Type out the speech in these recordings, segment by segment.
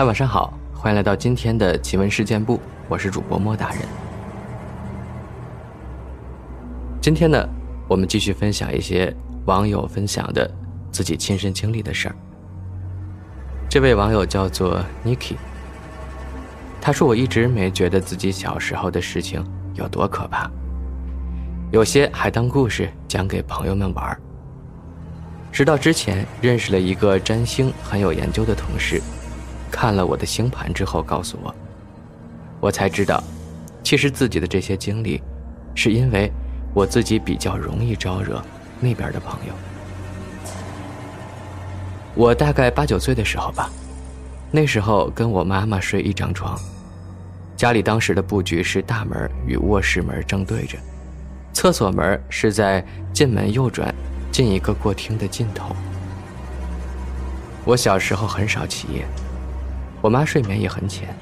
嗨，晚上好，欢迎来到今天的奇闻事件部，我是主播莫大人。今天呢，我们继续分享一些网友分享的自己亲身经历的事儿。这位网友叫做 Niki，他说：“我一直没觉得自己小时候的事情有多可怕，有些还当故事讲给朋友们玩儿。直到之前认识了一个占星很有研究的同事。”看了我的星盘之后，告诉我，我才知道，其实自己的这些经历，是因为我自己比较容易招惹那边的朋友。我大概八九岁的时候吧，那时候跟我妈妈睡一张床，家里当时的布局是大门与卧室门正对着，厕所门是在进门右转进一个过厅的尽头。我小时候很少起夜。我妈睡眠也很浅，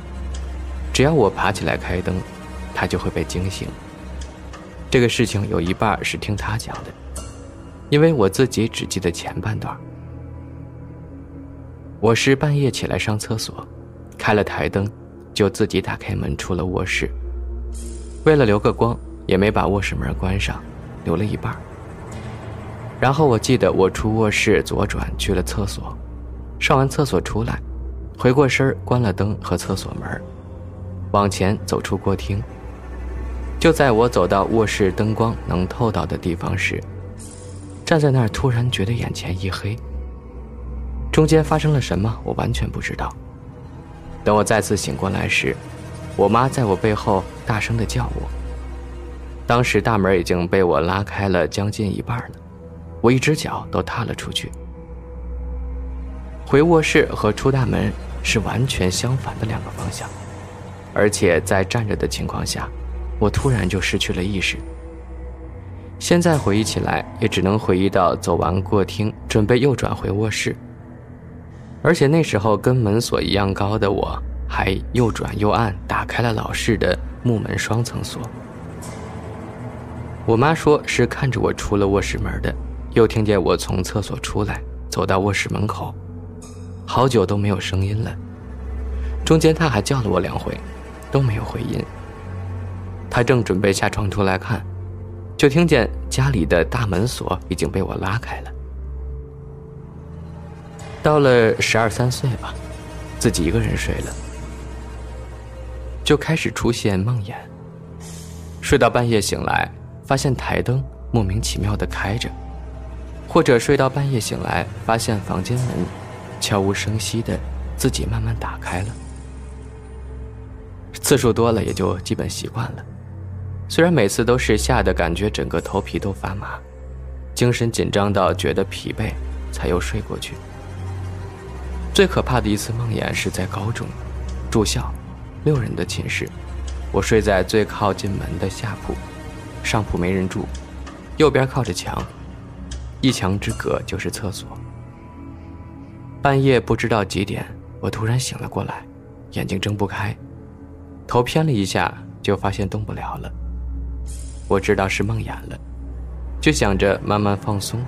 只要我爬起来开灯，她就会被惊醒。这个事情有一半是听她讲的，因为我自己只记得前半段。我是半夜起来上厕所，开了台灯，就自己打开门出了卧室。为了留个光，也没把卧室门关上，留了一半。然后我记得我出卧室左转去了厕所，上完厕所出来。回过身关了灯和厕所门，往前走出过厅。就在我走到卧室灯光能透到的地方时，站在那儿突然觉得眼前一黑。中间发生了什么，我完全不知道。等我再次醒过来时，我妈在我背后大声的叫我。当时大门已经被我拉开了将近一半了，我一只脚都踏了出去。回卧室和出大门。是完全相反的两个方向，而且在站着的情况下，我突然就失去了意识。现在回忆起来，也只能回忆到走完过厅，准备右转回卧室。而且那时候跟门锁一样高的我，还又转又按打开了老式的木门双层锁。我妈说是看着我出了卧室门的，又听见我从厕所出来，走到卧室门口。好久都没有声音了，中间他还叫了我两回，都没有回音。他正准备下床出来看，就听见家里的大门锁已经被我拉开了。到了十二三岁吧，自己一个人睡了，就开始出现梦魇。睡到半夜醒来，发现台灯莫名其妙的开着，或者睡到半夜醒来，发现房间门。悄无声息的，自己慢慢打开了。次数多了，也就基本习惯了。虽然每次都是吓得感觉整个头皮都发麻，精神紧张到觉得疲惫，才又睡过去。最可怕的一次梦魇是在高中，住校，六人的寝室，我睡在最靠近门的下铺，上铺没人住，右边靠着墙，一墙之隔就是厕所。半夜不知道几点，我突然醒了过来，眼睛睁不开，头偏了一下，就发现动不了了。我知道是梦魇了，就想着慢慢放松，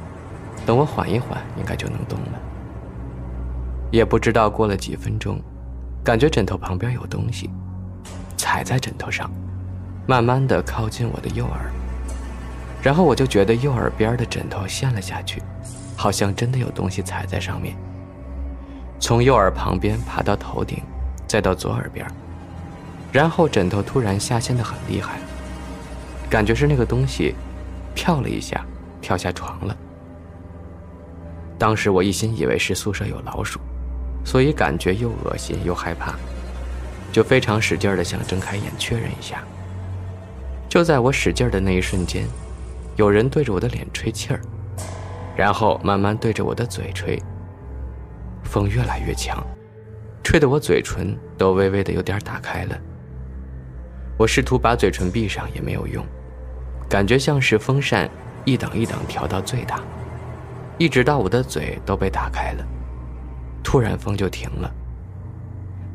等我缓一缓，应该就能动了。也不知道过了几分钟，感觉枕头旁边有东西，踩在枕头上，慢慢的靠近我的右耳，然后我就觉得右耳边的枕头陷了下去，好像真的有东西踩在上面。从右耳旁边爬到头顶，再到左耳边，然后枕头突然下陷的很厉害，感觉是那个东西跳了一下，跳下床了。当时我一心以为是宿舍有老鼠，所以感觉又恶心又害怕，就非常使劲的想睁开眼确认一下。就在我使劲的那一瞬间，有人对着我的脸吹气儿，然后慢慢对着我的嘴吹。风越来越强，吹得我嘴唇都微微的有点打开了。我试图把嘴唇闭上也没有用，感觉像是风扇一档一档调到最大，一直到我的嘴都被打开了。突然风就停了。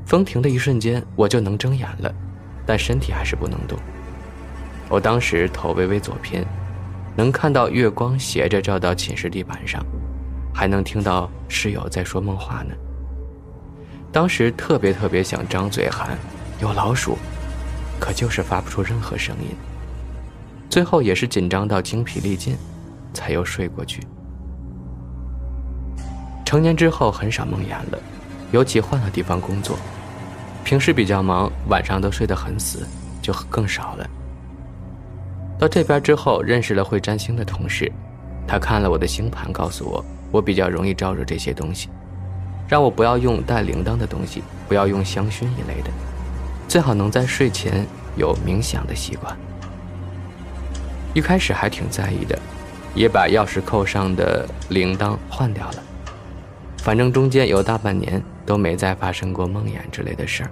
风停的一瞬间，我就能睁眼了，但身体还是不能动。我当时头微微左偏，能看到月光斜着照到寝室地板上。还能听到室友在说梦话呢。当时特别特别想张嘴喊“有老鼠”，可就是发不出任何声音。最后也是紧张到精疲力尽，才又睡过去。成年之后很少梦魇了，尤其换了地方工作，平时比较忙，晚上都睡得很死，就更少了。到这边之后，认识了会占星的同事，他看了我的星盘，告诉我我比较容易招惹这些东西，让我不要用带铃铛的东西，不要用香薰一类的，最好能在睡前有冥想的习惯。一开始还挺在意的，也把钥匙扣上的铃铛换掉了。反正中间有大半年都没再发生过梦魇之类的事儿。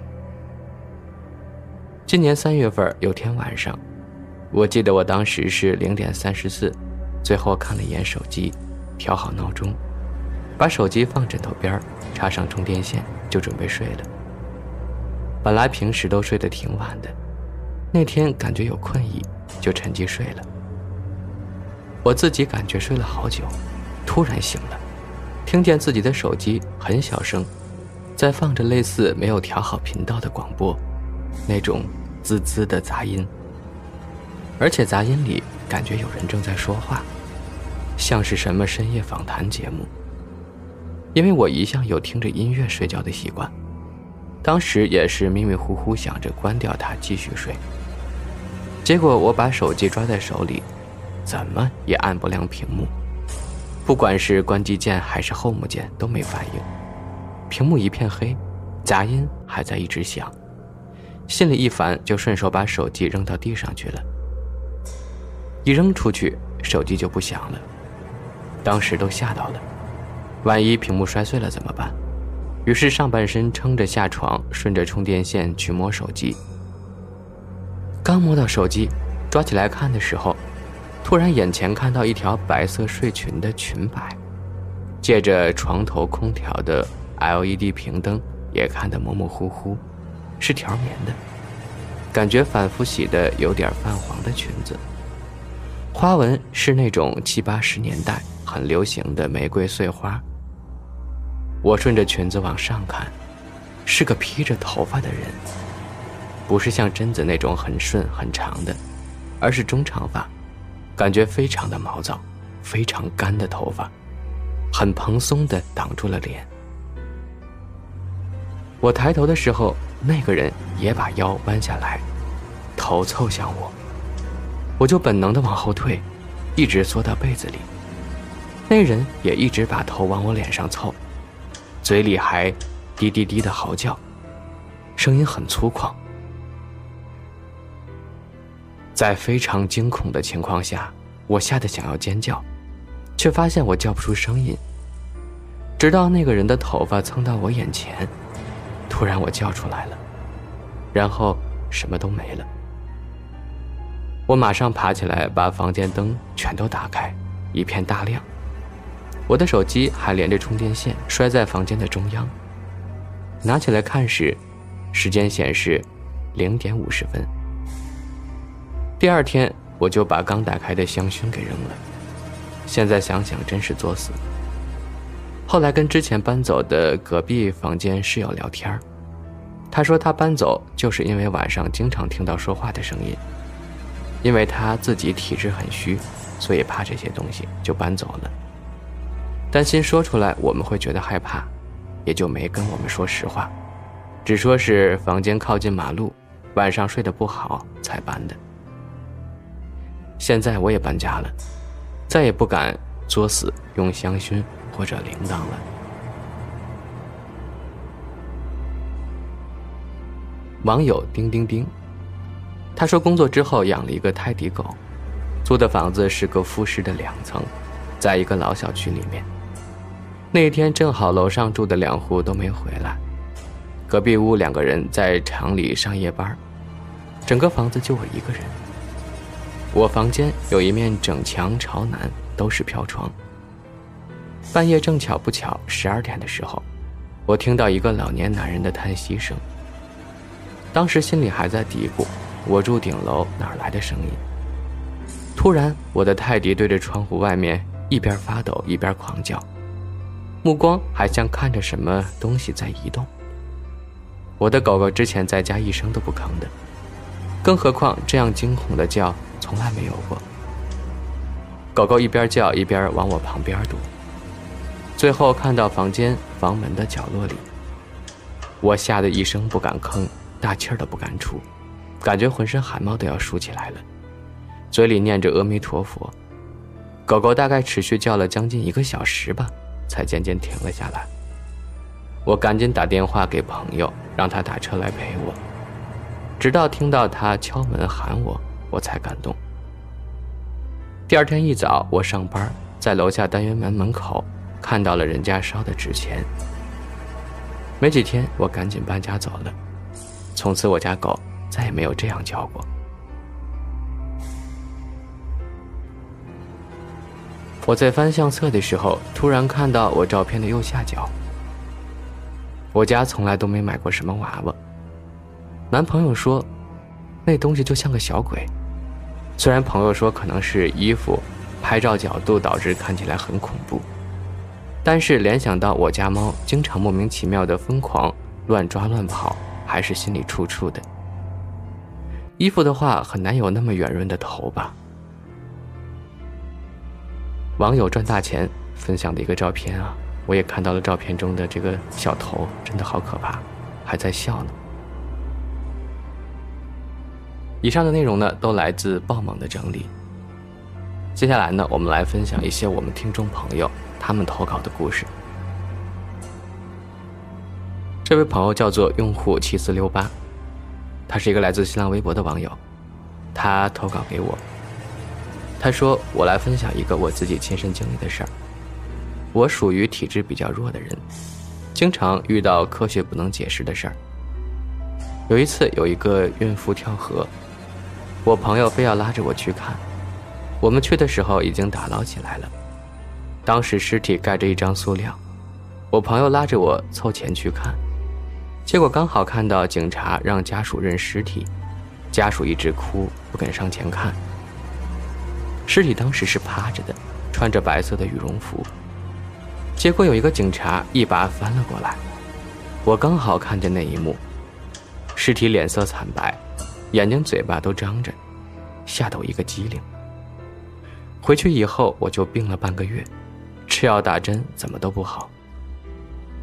今年三月份有天晚上。我记得我当时是零点三十四，最后看了一眼手机，调好闹钟，把手机放枕头边插上充电线，就准备睡了。本来平时都睡得挺晚的，那天感觉有困意，就趁机睡了。我自己感觉睡了好久，突然醒了，听见自己的手机很小声，在放着类似没有调好频道的广播，那种滋滋的杂音。而且杂音里感觉有人正在说话，像是什么深夜访谈节目。因为我一向有听着音乐睡觉的习惯，当时也是迷迷糊糊想着关掉它继续睡。结果我把手机抓在手里，怎么也按不亮屏幕，不管是关机键还是 Home 键都没反应，屏幕一片黑，杂音还在一直响，心里一烦，就顺手把手机扔到地上去了。一扔出去，手机就不响了。当时都吓到了，万一屏幕摔碎了怎么办？于是上半身撑着下床，顺着充电线去摸手机。刚摸到手机，抓起来看的时候，突然眼前看到一条白色睡裙的裙摆，借着床头空调的 LED 屏灯，也看得模模糊糊，是条棉的，感觉反复洗的有点泛黄的裙子。花纹是那种七八十年代很流行的玫瑰碎花。我顺着裙子往上看，是个披着头发的人，不是像贞子那种很顺很长的，而是中长发，感觉非常的毛躁，非常干的头发，很蓬松的挡住了脸。我抬头的时候，那个人也把腰弯下来，头凑向我。我就本能的往后退，一直缩到被子里。那人也一直把头往我脸上凑，嘴里还滴滴滴的嚎叫，声音很粗犷。在非常惊恐的情况下，我吓得想要尖叫，却发现我叫不出声音。直到那个人的头发蹭到我眼前，突然我叫出来了，然后什么都没了。我马上爬起来，把房间灯全都打开，一片大亮。我的手机还连着充电线，摔在房间的中央。拿起来看时，时间显示零点五十分。第二天，我就把刚打开的香薰给扔了。现在想想，真是作死。后来跟之前搬走的隔壁房间室友聊天他说他搬走就是因为晚上经常听到说话的声音。因为他自己体质很虚，所以怕这些东西，就搬走了。担心说出来我们会觉得害怕，也就没跟我们说实话，只说是房间靠近马路，晚上睡得不好才搬的。现在我也搬家了，再也不敢作死用香薰或者铃铛了。网友叮叮叮。他说，工作之后养了一个泰迪狗，租的房子是个复式的两层，在一个老小区里面。那天正好楼上住的两户都没回来，隔壁屋两个人在厂里上夜班，整个房子就我一个人。我房间有一面整墙朝南，都是飘窗。半夜正巧不巧十二点的时候，我听到一个老年男人的叹息声。当时心里还在嘀咕。我住顶楼，哪来的声音？突然，我的泰迪对着窗户外面一边发抖一边狂叫，目光还像看着什么东西在移动。我的狗狗之前在家一声都不吭的，更何况这样惊恐的叫从来没有过。狗狗一边叫一边往我旁边躲，最后看到房间房门的角落里，我吓得一声不敢吭，大气儿都不敢出，感觉浑身汗毛都要竖起来了，嘴里念着阿弥陀佛。狗狗大概持续叫了将近一个小时吧，才渐渐停了下来。我赶紧打电话给朋友，让他打车来陪我，直到听到他敲门喊我，我才敢动。第二天一早，我上班，在楼下单元门门口看到了人家烧的纸钱。没几天，我赶紧搬家走了，从此我家狗再也没有这样叫过。我在翻相册的时候，突然看到我照片的右下角。我家从来都没买过什么娃娃。男朋友说，那东西就像个小鬼。虽然朋友说可能是衣服拍照角度导致看起来很恐怖，但是联想到我家猫经常莫名其妙的疯狂乱抓乱跑，还是心里怵怵的。衣服的话，很难有那么圆润的头吧。网友赚大钱分享的一个照片啊，我也看到了照片中的这个小头，真的好可怕，还在笑呢。以上的内容呢，都来自爆猛的整理。接下来呢，我们来分享一些我们听众朋友他们投稿的故事。这位朋友叫做用户七四六八，他是一个来自新浪微博的网友，他投稿给我。他说：“我来分享一个我自己亲身经历的事儿。我属于体质比较弱的人，经常遇到科学不能解释的事儿。有一次，有一个孕妇跳河，我朋友非要拉着我去看。我们去的时候已经打捞起来了，当时尸体盖着一张塑料。我朋友拉着我凑前去看，结果刚好看到警察让家属认尸体，家属一直哭，不肯上前看。”尸体当时是趴着的，穿着白色的羽绒服。结果有一个警察一把翻了过来，我刚好看见那一幕。尸体脸色惨白，眼睛嘴巴都张着，吓得我一个机灵。回去以后我就病了半个月，吃药打针怎么都不好。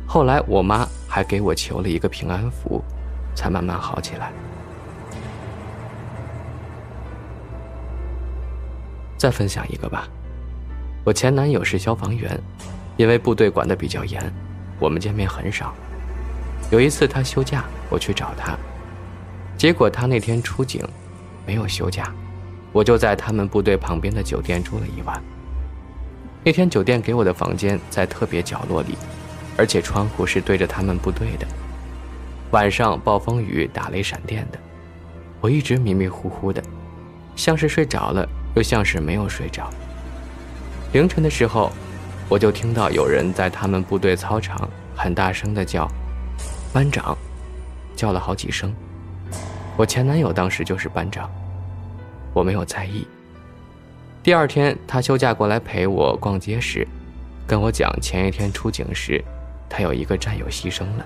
后来我妈还给我求了一个平安符，才慢慢好起来。再分享一个吧，我前男友是消防员，因为部队管得比较严，我们见面很少。有一次他休假，我去找他，结果他那天出警，没有休假，我就在他们部队旁边的酒店住了一晚。那天酒店给我的房间在特别角落里，而且窗户是对着他们部队的。晚上暴风雨、打雷闪电的，我一直迷迷糊糊的，像是睡着了。又像是没有睡着。凌晨的时候，我就听到有人在他们部队操场很大声的叫“班长”，叫了好几声。我前男友当时就是班长，我没有在意。第二天他休假过来陪我逛街时，跟我讲前一天出警时，他有一个战友牺牲了。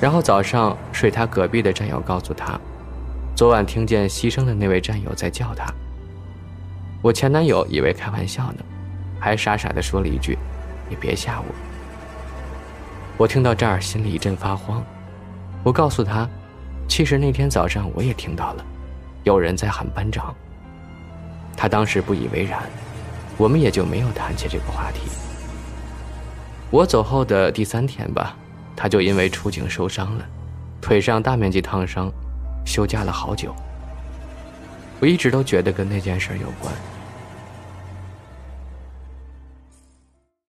然后早上睡他隔壁的战友告诉他，昨晚听见牺牲的那位战友在叫他。我前男友以为开玩笑呢，还傻傻的说了一句：“你别吓我。”我听到这儿心里一阵发慌。我告诉他，其实那天早上我也听到了，有人在喊班长。他当时不以为然，我们也就没有谈起这个话题。我走后的第三天吧，他就因为出警受伤了，腿上大面积烫伤，休假了好久。我一直都觉得跟那件事有关。